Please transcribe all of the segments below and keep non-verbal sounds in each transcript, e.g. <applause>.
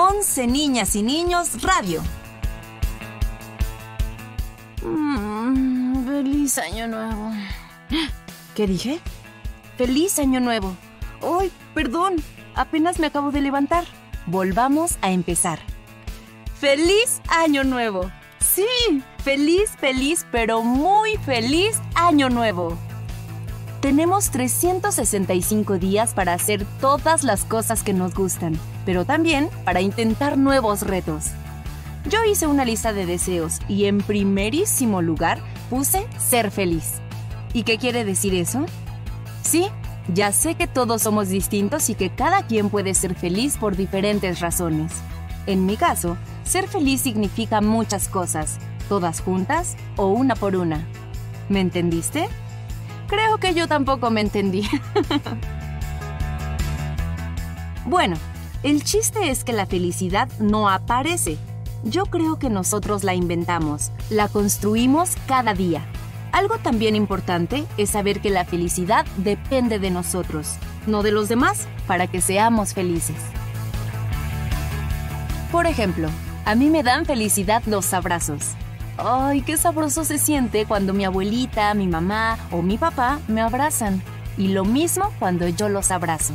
11 Niñas y Niños Radio. Mm, feliz año nuevo. ¿Qué dije? Feliz año nuevo. ¡Ay, perdón! Apenas me acabo de levantar. Volvamos a empezar. ¡Feliz año nuevo! Sí, feliz, feliz, pero muy feliz año nuevo. Tenemos 365 días para hacer todas las cosas que nos gustan, pero también para intentar nuevos retos. Yo hice una lista de deseos y en primerísimo lugar puse ser feliz. ¿Y qué quiere decir eso? Sí, ya sé que todos somos distintos y que cada quien puede ser feliz por diferentes razones. En mi caso, ser feliz significa muchas cosas, todas juntas o una por una. ¿Me entendiste? Creo que yo tampoco me entendí. <laughs> bueno, el chiste es que la felicidad no aparece. Yo creo que nosotros la inventamos, la construimos cada día. Algo también importante es saber que la felicidad depende de nosotros, no de los demás, para que seamos felices. Por ejemplo, a mí me dan felicidad los abrazos. Ay, qué sabroso se siente cuando mi abuelita, mi mamá o mi papá me abrazan. Y lo mismo cuando yo los abrazo.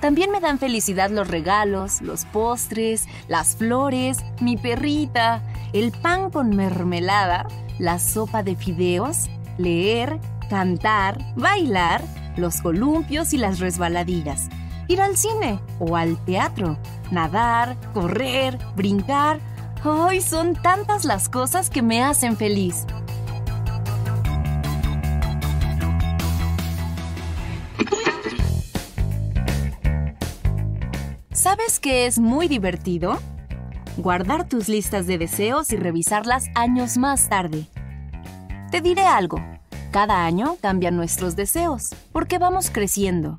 También me dan felicidad los regalos, los postres, las flores, mi perrita, el pan con mermelada, la sopa de fideos, leer, cantar, bailar, los columpios y las resbaladillas, ir al cine o al teatro, nadar, correr, brincar ¡Ay, son tantas las cosas que me hacen feliz! ¿Sabes qué es muy divertido? Guardar tus listas de deseos y revisarlas años más tarde. Te diré algo. Cada año cambian nuestros deseos, porque vamos creciendo.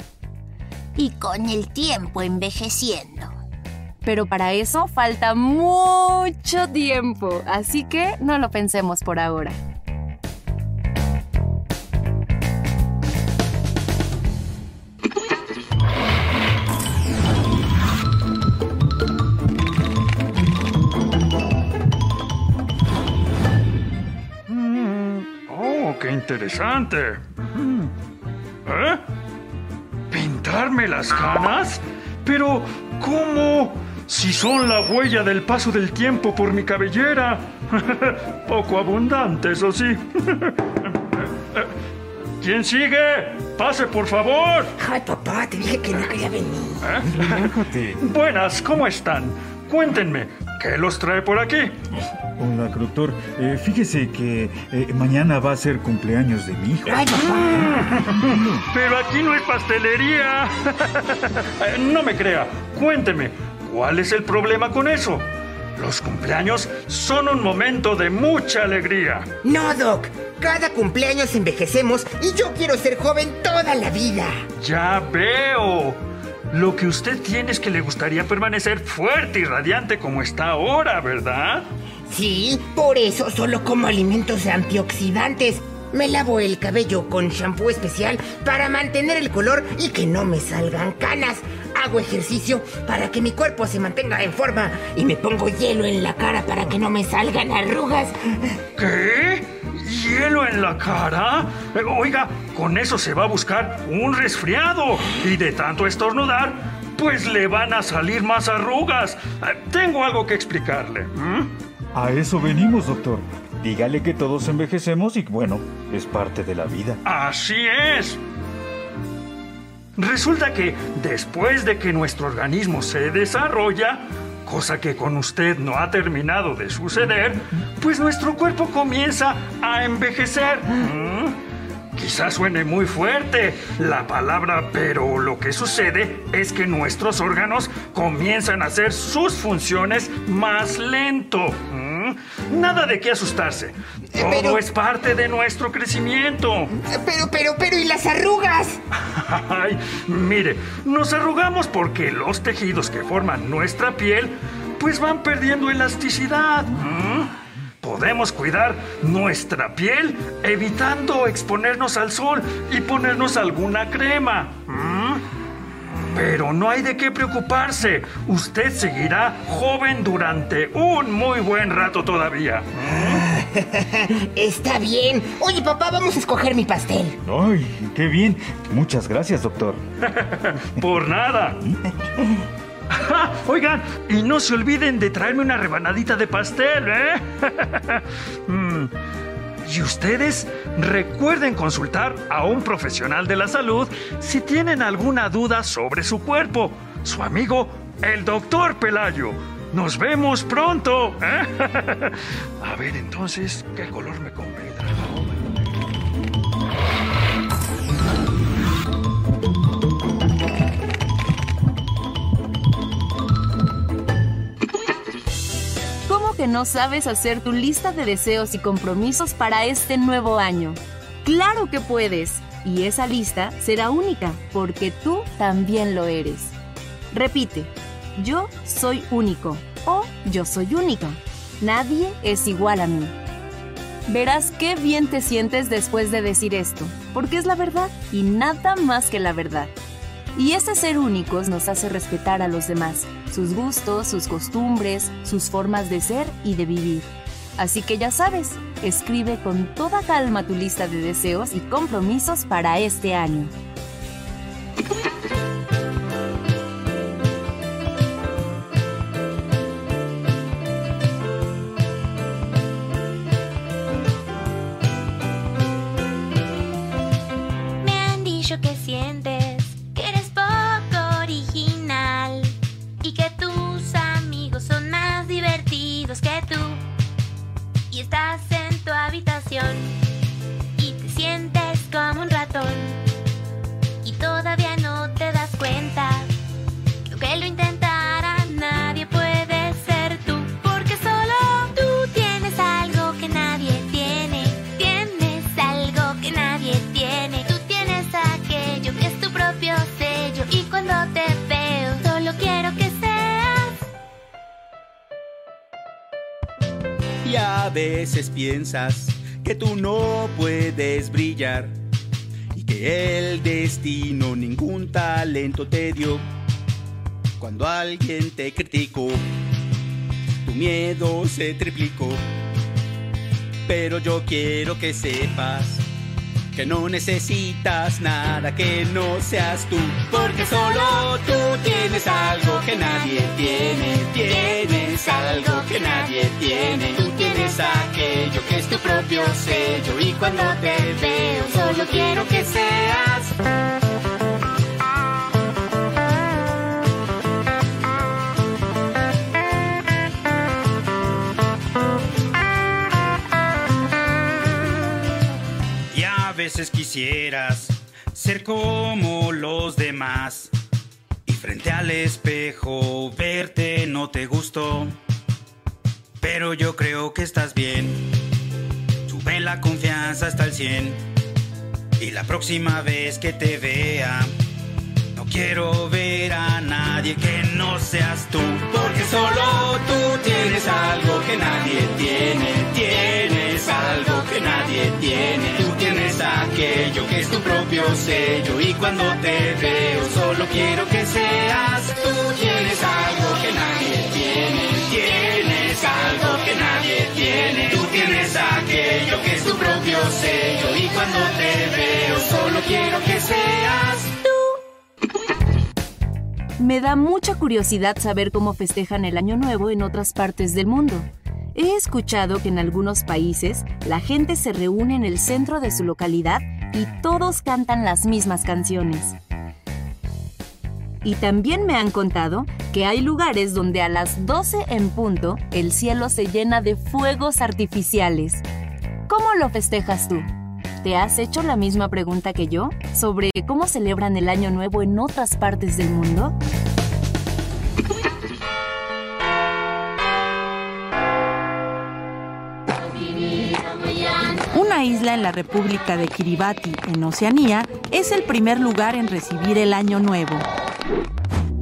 Y con el tiempo envejeciendo pero para eso falta mucho tiempo, así que no lo pensemos por ahora. Qué interesante. ¿Eh? ¿Pintarme las canas? Pero, ¿cómo? Si son la huella del paso del tiempo por mi cabellera. <laughs> Poco abundante, eso sí. <laughs> ¿Quién sigue? Pase, por favor. Ay, papá, te dije que no quería venir. ¿Eh? Buenas, ¿cómo están? Cuéntenme, ¿qué los trae por aquí? Hola, doctor. Eh, fíjese que eh, mañana va a ser cumpleaños de mi hijo. Ay. Pero aquí no hay pastelería. <laughs> no me crea. Cuénteme, ¿Cuál es el problema con eso? Los cumpleaños son un momento de mucha alegría. No, Doc. Cada cumpleaños envejecemos y yo quiero ser joven toda la vida. Ya veo. Lo que usted tiene es que le gustaría permanecer fuerte y radiante como está ahora, ¿verdad? Sí, por eso solo como alimentos antioxidantes. Me lavo el cabello con shampoo especial para mantener el color y que no me salgan canas. Hago ejercicio para que mi cuerpo se mantenga en forma y me pongo hielo en la cara para que no me salgan arrugas. ¿Qué? ¿Hielo en la cara? Oiga, con eso se va a buscar un resfriado y de tanto estornudar, pues le van a salir más arrugas. Tengo algo que explicarle. A eso venimos, doctor. Dígale que todos envejecemos y bueno, es parte de la vida. Así es. Resulta que después de que nuestro organismo se desarrolla, cosa que con usted no ha terminado de suceder, pues nuestro cuerpo comienza a envejecer. ¿Mm? Quizás suene muy fuerte la palabra, pero lo que sucede es que nuestros órganos comienzan a hacer sus funciones más lento. ¿Mm? Nada de qué asustarse. Todo es parte de nuestro crecimiento. Pero, pero, pero, ¿y las arrugas? <laughs> Ay, mire, nos arrugamos porque los tejidos que forman nuestra piel pues van perdiendo elasticidad. ¿Mm? Podemos cuidar nuestra piel evitando exponernos al sol y ponernos alguna crema. ¿Mm? Pero no hay de qué preocuparse. Usted seguirá joven durante un muy buen rato todavía. <laughs> Está bien. Oye, papá, vamos a escoger mi pastel. ¡Ay, qué bien! Muchas gracias, doctor. <laughs> Por nada. <laughs> Oigan, y no se olviden de traerme una rebanadita de pastel, ¿eh? Mm. Y ustedes recuerden consultar a un profesional de la salud si tienen alguna duda sobre su cuerpo. Su amigo, el doctor Pelayo. Nos vemos pronto. ¿eh? <laughs> A ver entonces, ¿qué color me convendrá? Que no sabes hacer tu lista de deseos y compromisos para este nuevo año? Claro que puedes. Y esa lista será única, porque tú también lo eres. Repite, yo soy único o yo soy única. Nadie es igual a mí. Verás qué bien te sientes después de decir esto, porque es la verdad y nada más que la verdad. Y ese ser únicos nos hace respetar a los demás, sus gustos, sus costumbres, sus formas de ser y de vivir. Así que ya sabes, escribe con toda calma tu lista de deseos y compromisos para este año. Veces piensas que tú no puedes brillar y que el destino ningún talento te dio. Cuando alguien te criticó, tu miedo se triplicó. Pero yo quiero que sepas que no necesitas nada que no seas tú, porque solo tú tienes algo que nadie tiene, tienes algo que nadie tiene, tienes aquello que es tu propio sello y cuando te veo solo quiero que seas veces quisieras ser como los demás. Y frente al espejo verte no te gustó. Pero yo creo que estás bien. Sube la confianza hasta el 100. Y la próxima vez que te vea, no quiero ver a nadie que no seas tú. Porque solo tú tienes algo que nadie tiene. Tienes algo que nadie tiene. Tú tienes aquello que es tu propio sello. Y cuando te veo, solo quiero que seas tú. Me da mucha curiosidad saber cómo festejan el Año Nuevo en otras partes del mundo. He escuchado que en algunos países la gente se reúne en el centro de su localidad y todos cantan las mismas canciones. Y también me han contado que hay lugares donde a las 12 en punto el cielo se llena de fuegos artificiales. ¿Cómo lo festejas tú? ¿Te has hecho la misma pregunta que yo sobre cómo celebran el Año Nuevo en otras partes del mundo? Una isla en la República de Kiribati, en Oceanía, es el primer lugar en recibir el Año Nuevo.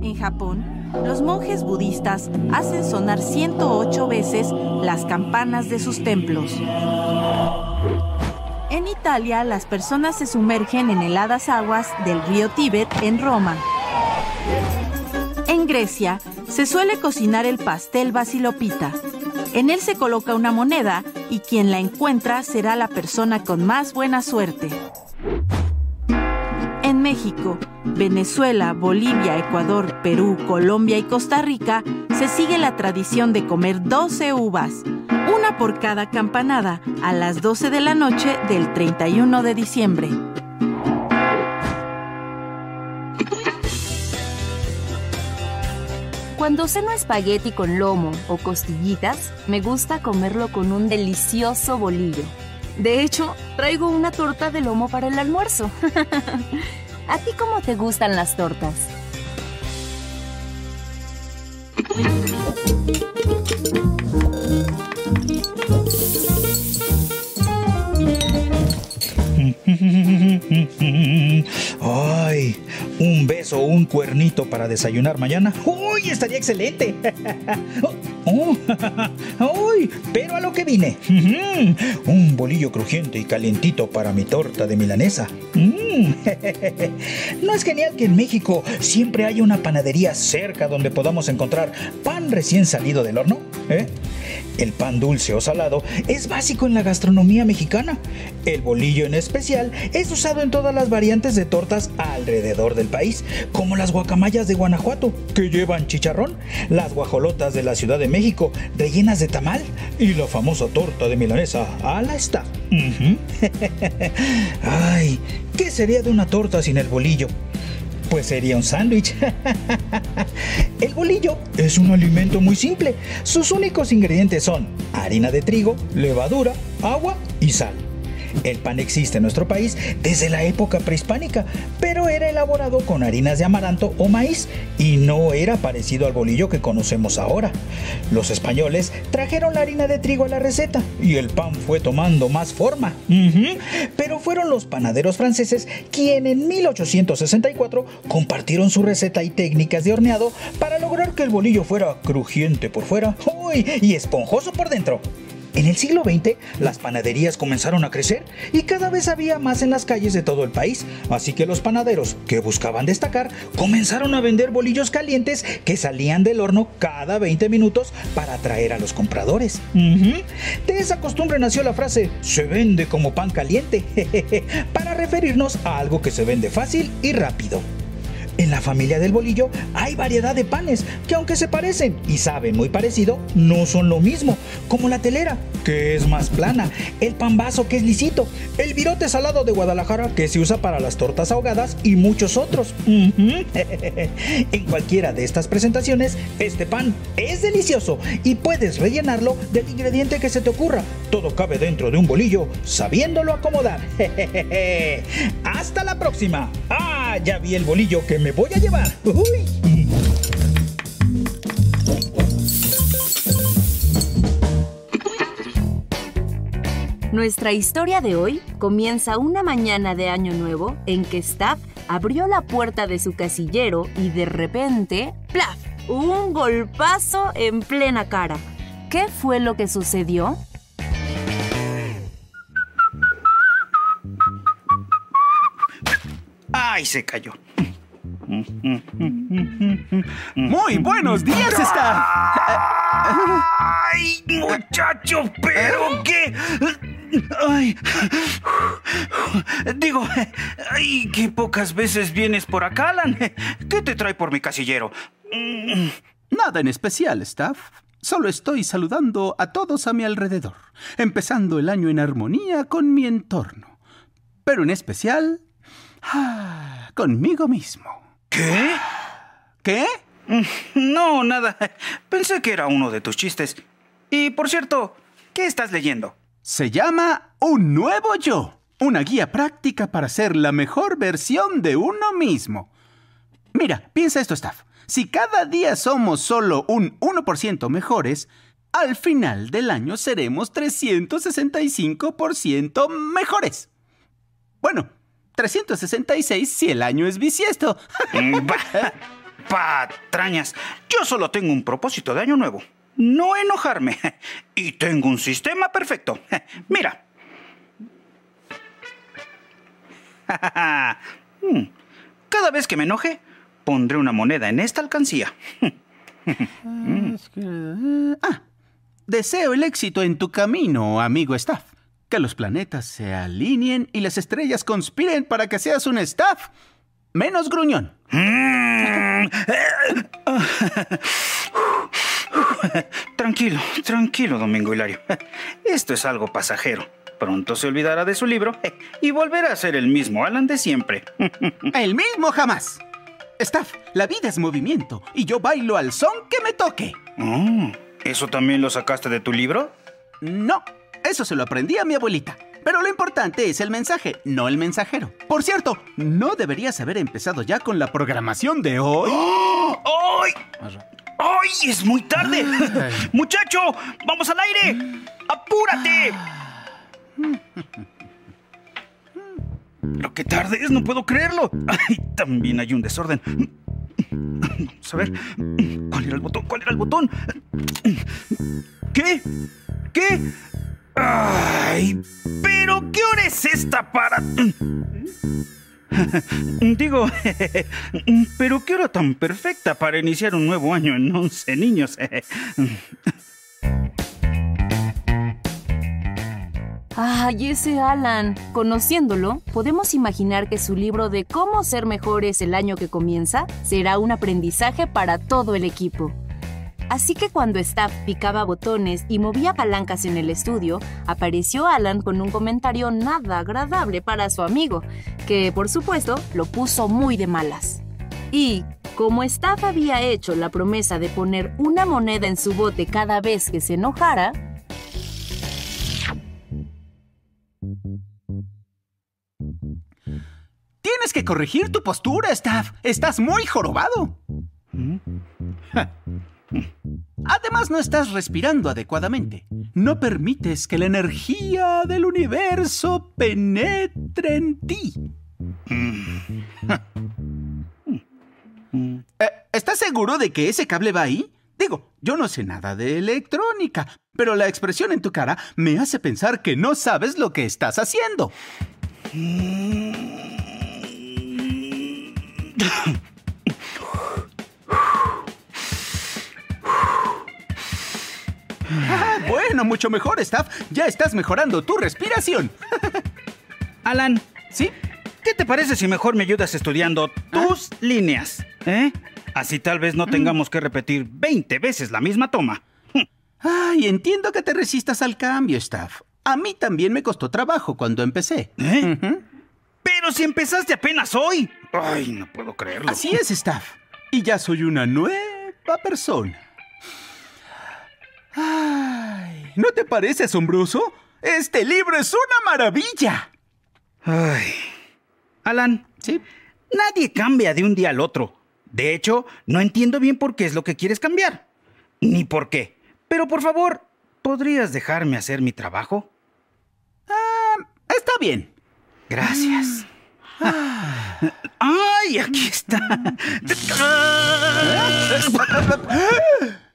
En Japón, los monjes budistas hacen sonar 108 veces las campanas de sus templos. En Italia, las personas se sumergen en heladas aguas del río Tíbet en Roma. En Grecia se suele cocinar el pastel basilopita. En él se coloca una moneda y quien la encuentra será la persona con más buena suerte. México, Venezuela, Bolivia, Ecuador, Perú, Colombia y Costa Rica se sigue la tradición de comer 12 uvas, una por cada campanada, a las 12 de la noche del 31 de diciembre. Cuando ceno espagueti con lomo o costillitas, me gusta comerlo con un delicioso bolillo. De hecho, traigo una torta de lomo para el almuerzo. <laughs> ¿A ti cómo te gustan las tortas? <laughs> un beso o un cuernito para desayunar mañana. ¡Uy, estaría excelente! <laughs> <laughs> Oh, ¡Uy! Pero a lo que vine. <laughs> Un bolillo crujiente y calientito para mi torta de milanesa. ¿No es genial que en México siempre haya una panadería cerca donde podamos encontrar pan recién salido del horno? ¿Eh? El pan dulce o salado es básico en la gastronomía mexicana. El bolillo en especial es usado en todas las variantes de tortas alrededor del país, como las guacamayas de Guanajuato, que llevan chicharrón, las guajolotas de la Ciudad de México, rellenas de tamal, y la famosa torta de milanesa a la está. <laughs> Ay, ¿qué sería de una torta sin el bolillo? Pues sería un sándwich. <laughs> El bolillo es un alimento muy simple. Sus únicos ingredientes son harina de trigo, levadura, agua y sal. El pan existe en nuestro país desde la época prehispánica, pero era elaborado con harinas de amaranto o maíz y no era parecido al bolillo que conocemos ahora. Los españoles trajeron la harina de trigo a la receta y el pan fue tomando más forma. Pero fueron los panaderos franceses quienes en 1864 compartieron su receta y técnicas de horneado para lograr que el bolillo fuera crujiente por fuera y esponjoso por dentro. En el siglo XX, las panaderías comenzaron a crecer y cada vez había más en las calles de todo el país, así que los panaderos que buscaban destacar comenzaron a vender bolillos calientes que salían del horno cada 20 minutos para atraer a los compradores. De esa costumbre nació la frase se vende como pan caliente, <laughs> para referirnos a algo que se vende fácil y rápido. En la familia del bolillo hay variedad de panes que aunque se parecen y saben muy parecido, no son lo mismo, como la telera, que es más plana, el pan vaso que es lisito, el virote salado de Guadalajara que se usa para las tortas ahogadas y muchos otros. <laughs> en cualquiera de estas presentaciones, este pan es delicioso y puedes rellenarlo del ingrediente que se te ocurra. Todo cabe dentro de un bolillo, sabiéndolo acomodar. <laughs> Hasta la próxima. Ya vi el bolillo que me voy a llevar. Nuestra historia de hoy comienza una mañana de Año Nuevo en que Staff abrió la puerta de su casillero y de repente, ¡plaf! Un golpazo en plena cara. ¿Qué fue lo que sucedió? ¡Ay, se cayó! Muy buenos días, Star. ¡Ay, muchacho! ¿Pero qué? Ay. Digo, ay, qué pocas veces vienes por acá, Alan. ¿Qué te trae por mi casillero? Nada en especial, Staff. Solo estoy saludando a todos a mi alrededor, empezando el año en armonía con mi entorno. Pero en especial, conmigo mismo. ¿Qué? ¿Qué? <laughs> No, nada. Pensé que era uno de tus chistes. Y por cierto, ¿qué estás leyendo? Se llama Un nuevo yo, una guía práctica para ser la mejor versión de uno mismo. Mira, piensa esto, Staff. Si cada día somos solo un 1% mejores, al final del año seremos 365% mejores. Bueno, 366 si el año es bisiesto. Bah, patrañas, yo solo tengo un propósito de año nuevo. No enojarme. Y tengo un sistema perfecto. Mira. Hmm. Cada vez que me enoje, pondré una moneda en esta alcancía. Ah, deseo el éxito en tu camino, amigo staff. Que los planetas se alineen y las estrellas conspiren para que seas un staff menos gruñón. <laughs> Tranquilo, tranquilo, Domingo Hilario. <laughs> Esto es algo pasajero. Pronto se olvidará de su libro <laughs> y volverá a ser el mismo Alan de siempre. El mismo jamás. Staff, la vida es movimiento y yo bailo al son que me toque. Oh, ¿Eso también lo sacaste de tu libro? No, eso se lo aprendí a mi abuelita. Pero lo importante es el mensaje, no el mensajero. Por cierto, no deberías haber empezado ya con la programación de hoy. ¡Oh! ¡Ay! ¡Ay! ¡Es muy tarde! <laughs> ¡Muchacho! ¡Vamos al aire! ¡Apúrate! Lo que tarde es, no puedo creerlo. Ay, también hay un desorden. Vamos a ver. ¿Cuál era el botón? ¿Cuál era el botón? ¿Qué? ¿Qué? Ay, pero ¿qué hora es esta para...? <laughs> Digo, <laughs> pero qué hora tan perfecta para iniciar un nuevo año en 11 niños. <laughs> Ay, ese Alan. Conociéndolo, podemos imaginar que su libro de cómo ser mejores el año que comienza será un aprendizaje para todo el equipo. Así que cuando Staff picaba botones y movía palancas en el estudio, apareció Alan con un comentario nada agradable para su amigo, que por supuesto lo puso muy de malas. Y, como Staff había hecho la promesa de poner una moneda en su bote cada vez que se enojara, Tienes que corregir tu postura, Staff. Estás muy jorobado. Además, no estás respirando adecuadamente. No permites que la energía del universo penetre en ti. <laughs> Eh, ¿Estás seguro de que ese cable va ahí? Digo, yo no sé nada de electrónica, pero la expresión en tu cara me hace pensar que no sabes lo que estás haciendo. <laughs> Ah, <laughs> bueno, mucho mejor, Staff. Ya estás mejorando tu respiración. <laughs> Alan, ¿Sí? ¿qué te parece si mejor me ayudas estudiando tus líneas? ¿Eh? Así tal vez no tengamos que repetir 20 veces la misma toma. Ay, entiendo que te resistas al cambio, Staff. A mí también me costó trabajo cuando empecé. ¿Eh? Pero si empezaste apenas hoy. Ay, no puedo creerlo. Así es, Staff. Y ya soy una nueva persona. Ay, ¿no te parece asombroso? Este libro es una maravilla. Ay. Alan, Sí. nadie cambia de un día al otro. De hecho, no entiendo bien por qué es lo que quieres cambiar. Ni por qué. Pero por favor, ¿podrías dejarme hacer mi trabajo? Ah, está bien. Gracias. ¡Ay, aquí está! <laughs>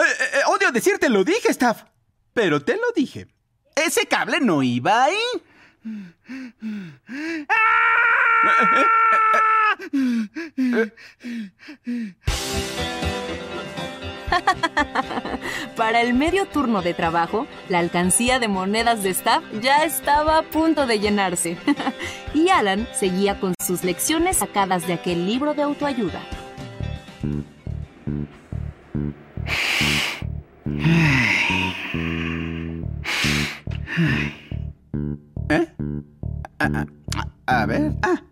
Eh, eh, odio decirte lo dije, Staff. Pero te lo dije. Ese cable no iba ahí. <laughs> para el medio turno de trabajo, la alcancía de monedas de Staff ya estaba a punto de llenarse. <laughs> y Alan seguía con sus lecciones sacadas de aquel libro de autoayuda. ¿Eh? A, a- a ver. Ah,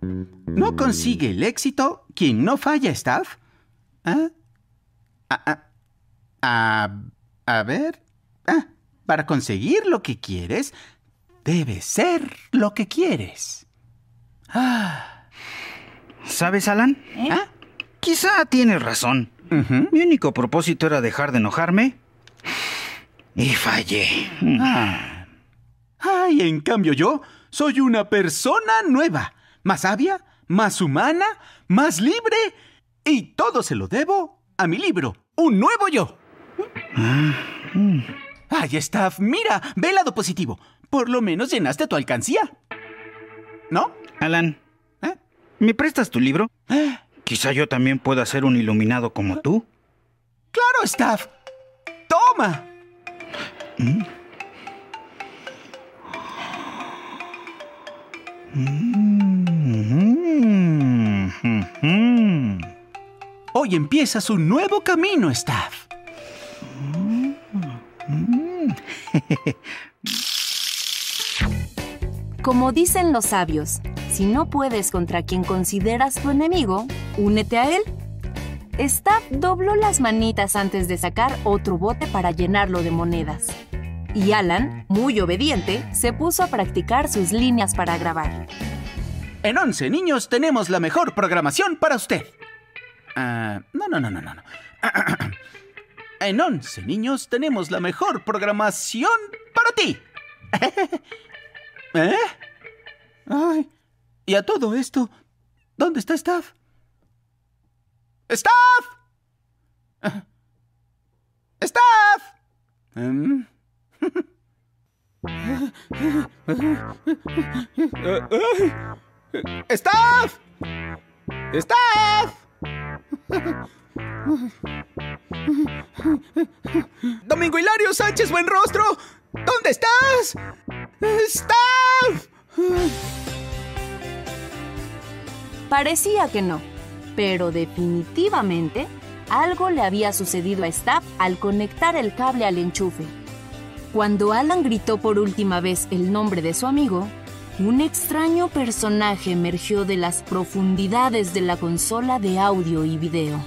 ¿no consigue el éxito quien no falla, Staff? ¿Ah? A, a- a- a ver. Ah, para conseguir lo que quieres, debe ser lo que quieres. Ah. ¿Sabes, Alan? ¿Ah? Quizá tienes razón. Mi único propósito era dejar de enojarme. Y fallé. Ah. Ay, en cambio yo soy una persona nueva, más sabia, más humana, más libre, y todo se lo debo a mi libro, Un Nuevo Yo. Ay, Staff, mira, ve el lado positivo. Por lo menos llenaste tu alcancía. ¿No? Alan, ¿Eh? ¿me prestas tu libro? Quizá yo también pueda ser un iluminado como tú. Claro, Staff. Toma. Mm. Mm. Hoy empiezas un nuevo camino, Staff. Como dicen los sabios, si no puedes contra quien consideras tu enemigo, únete a él. Staff dobló las manitas antes de sacar otro bote para llenarlo de monedas. Y Alan, muy obediente, se puso a practicar sus líneas para grabar. En 11 niños tenemos la mejor programación para usted. No, no, no, no, no. no. <clears throat> en 11 niños tenemos la mejor programación para ti. <laughs> ¿Eh? Ay, y a todo esto, ¿dónde está Staff? ¡Staff! ¡Staff! ¿Mm? ¡Staff! ¡Staff! Domingo Hilario Sánchez Buenrostro, ¿dónde estás? ¡Staff! Parecía que no, pero definitivamente algo le había sucedido a Staff al conectar el cable al enchufe. Cuando Alan gritó por última vez el nombre de su amigo, un extraño personaje emergió de las profundidades de la consola de audio y video,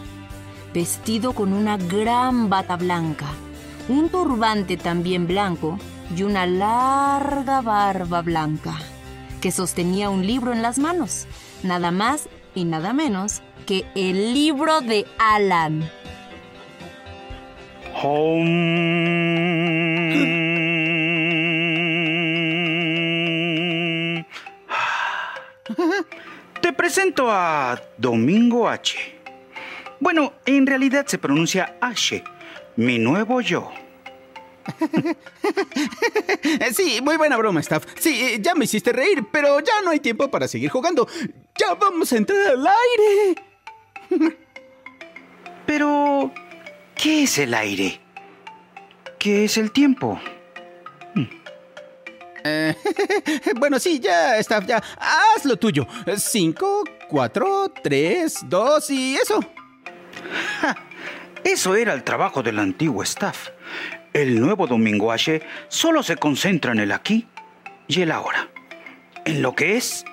vestido con una gran bata blanca, un turbante también blanco y una larga barba blanca, que sostenía un libro en las manos, nada más y nada menos que el libro de Alan. Te presento a Domingo H. Bueno, en realidad se pronuncia H, mi nuevo yo. <laughs> sí, muy buena broma, Staff. Sí, ya me hiciste reír, pero ya no hay tiempo para seguir jugando. Ya vamos a entrar al aire. <laughs> Pero, ¿qué es el aire? ¿Qué es el tiempo? <laughs> Eh, <laughs> bueno, sí, ya, Staff, ya. Haz lo tuyo. Cinco, cuatro, tres, dos y eso. eso era el trabajo del antiguo staff. El nuevo Domingo H solo se concentra en el aquí y el ahora. En lo que es,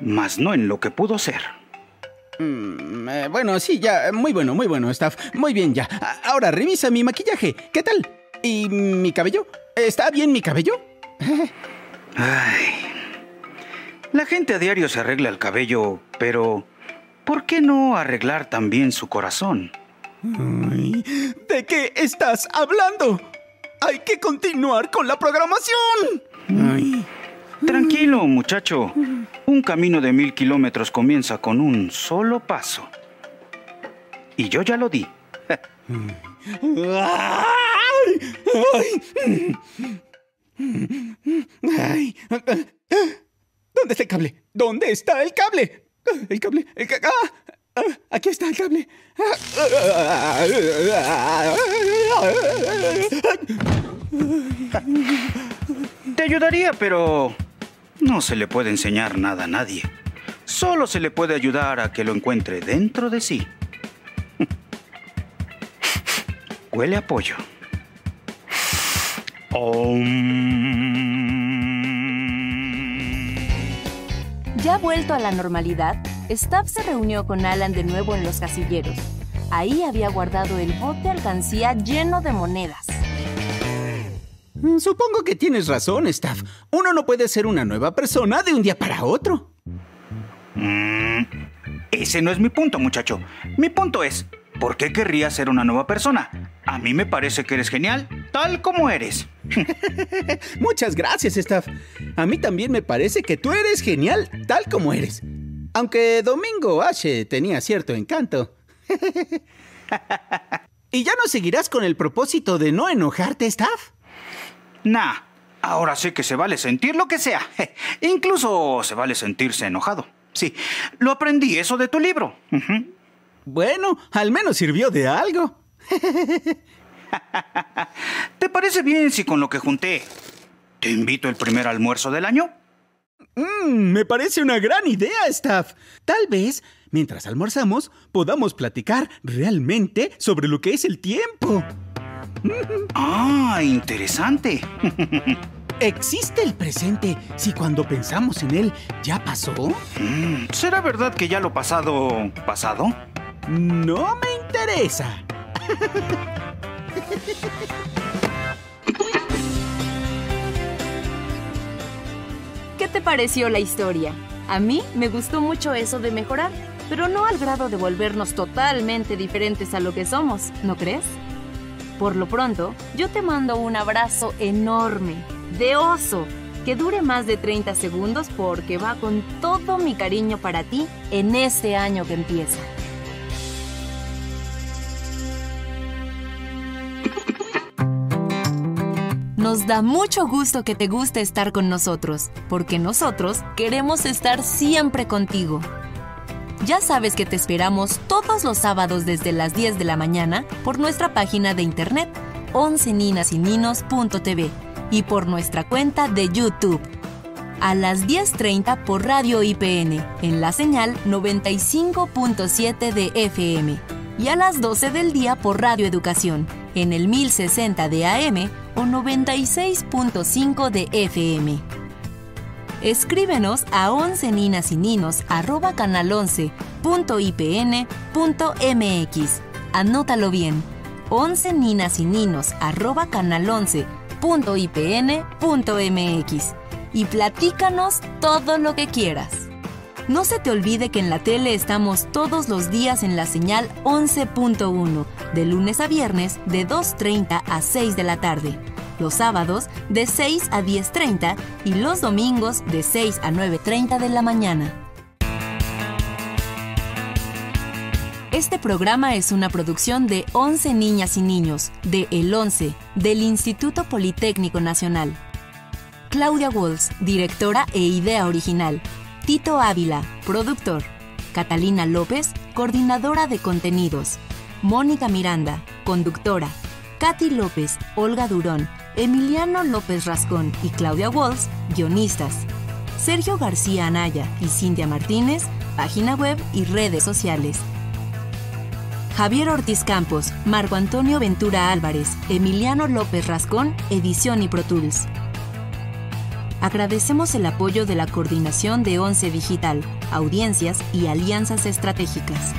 más no en lo que pudo ser. Mm, eh, bueno, sí, ya. Muy bueno, muy bueno, Staff. Muy bien, ya. Ahora revisa mi maquillaje. ¿Qué tal? ¿Y mi cabello? ¿Está bien mi cabello? <laughs> Ay. La gente a diario se arregla el cabello, pero ¿por qué no arreglar también su corazón? Ay, ¿De qué estás hablando? Hay que continuar con la programación. Ay. Tranquilo, muchacho. Un camino de mil kilómetros comienza con un solo paso. Y yo ya lo di. Ay. ¿Dónde está el cable? ¿Dónde está el cable? El cable. El ca ah, ah, aquí está el cable. Te ayudaría, pero no se le puede enseñar nada a nadie. Solo se le puede ayudar a que lo encuentre dentro de sí. <laughs> Huele a pollo. Ya vuelto a la normalidad, Staff se reunió con Alan de nuevo en los casilleros. Ahí había guardado el bote alcancía lleno de monedas. Supongo que tienes razón, Staff. Uno no puede ser una nueva persona de un día para otro. Mm, ese no es mi punto, muchacho. Mi punto es, ¿por qué querrías ser una nueva persona? A mí me parece que eres genial, tal como eres. <laughs> Muchas gracias, Staff. A mí también me parece que tú eres genial, tal como eres. Aunque Domingo H tenía cierto encanto. <laughs> ¿Y ya no seguirás con el propósito de no enojarte, Staff? Nah, ahora sé que se vale sentir lo que sea. <laughs> Incluso se vale sentirse enojado. Sí, lo aprendí eso de tu libro. Bueno, al menos sirvió de algo. <laughs> ¿Te parece bien si con lo que junté te invito el primer almuerzo del año? Mm, me parece una gran idea, Staff. Tal vez, mientras almorzamos, podamos platicar realmente sobre lo que es el tiempo. Ah, interesante. ¿Existe el presente si cuando pensamos en él ya pasó? Mm, ¿Será verdad que ya lo pasado pasado? No me interesa. ¿Qué te pareció la historia? A mí me gustó mucho eso de mejorar, pero no al grado de volvernos totalmente diferentes a lo que somos, ¿no crees? Por lo pronto, yo te mando un abrazo enorme, de oso, que dure más de 30 segundos porque va con todo mi cariño para ti en este año que empieza. Nos da mucho gusto que te guste estar con nosotros, porque nosotros queremos estar siempre contigo. Ya sabes que te esperamos todos los sábados desde las 10 de la mañana por nuestra página de internet 11ninasyninos.tv y por nuestra cuenta de YouTube. A las 10.30 por Radio IPN en la señal 95.7 de FM y a las 12 del día por Radio Educación en el 1060 de AM o 96.5 de FM. Escríbenos a 11 ninas y ninos arroba canal 11.ipn.mx. Anótalo bien. 11 ninas y ninos arroba canal 11.ipn.mx. Y platícanos todo lo que quieras. No se te olvide que en la tele estamos todos los días en la señal 11.1, de lunes a viernes de 2.30 a 6 de la tarde, los sábados de 6 a 10.30 y los domingos de 6 a 9.30 de la mañana. Este programa es una producción de 11 niñas y niños, de El 11, del Instituto Politécnico Nacional. Claudia Walls, directora e idea original. Tito Ávila, productor. Catalina López, coordinadora de contenidos. Mónica Miranda, conductora. Katy López, Olga Durón, Emiliano López Rascón y Claudia Walls, guionistas. Sergio García Anaya y Cintia Martínez, página web y redes sociales. Javier Ortiz Campos, Marco Antonio Ventura Álvarez, Emiliano López Rascón, edición y Pro Tools. Agradecemos el apoyo de la Coordinación de ONCE Digital, Audiencias y Alianzas Estratégicas.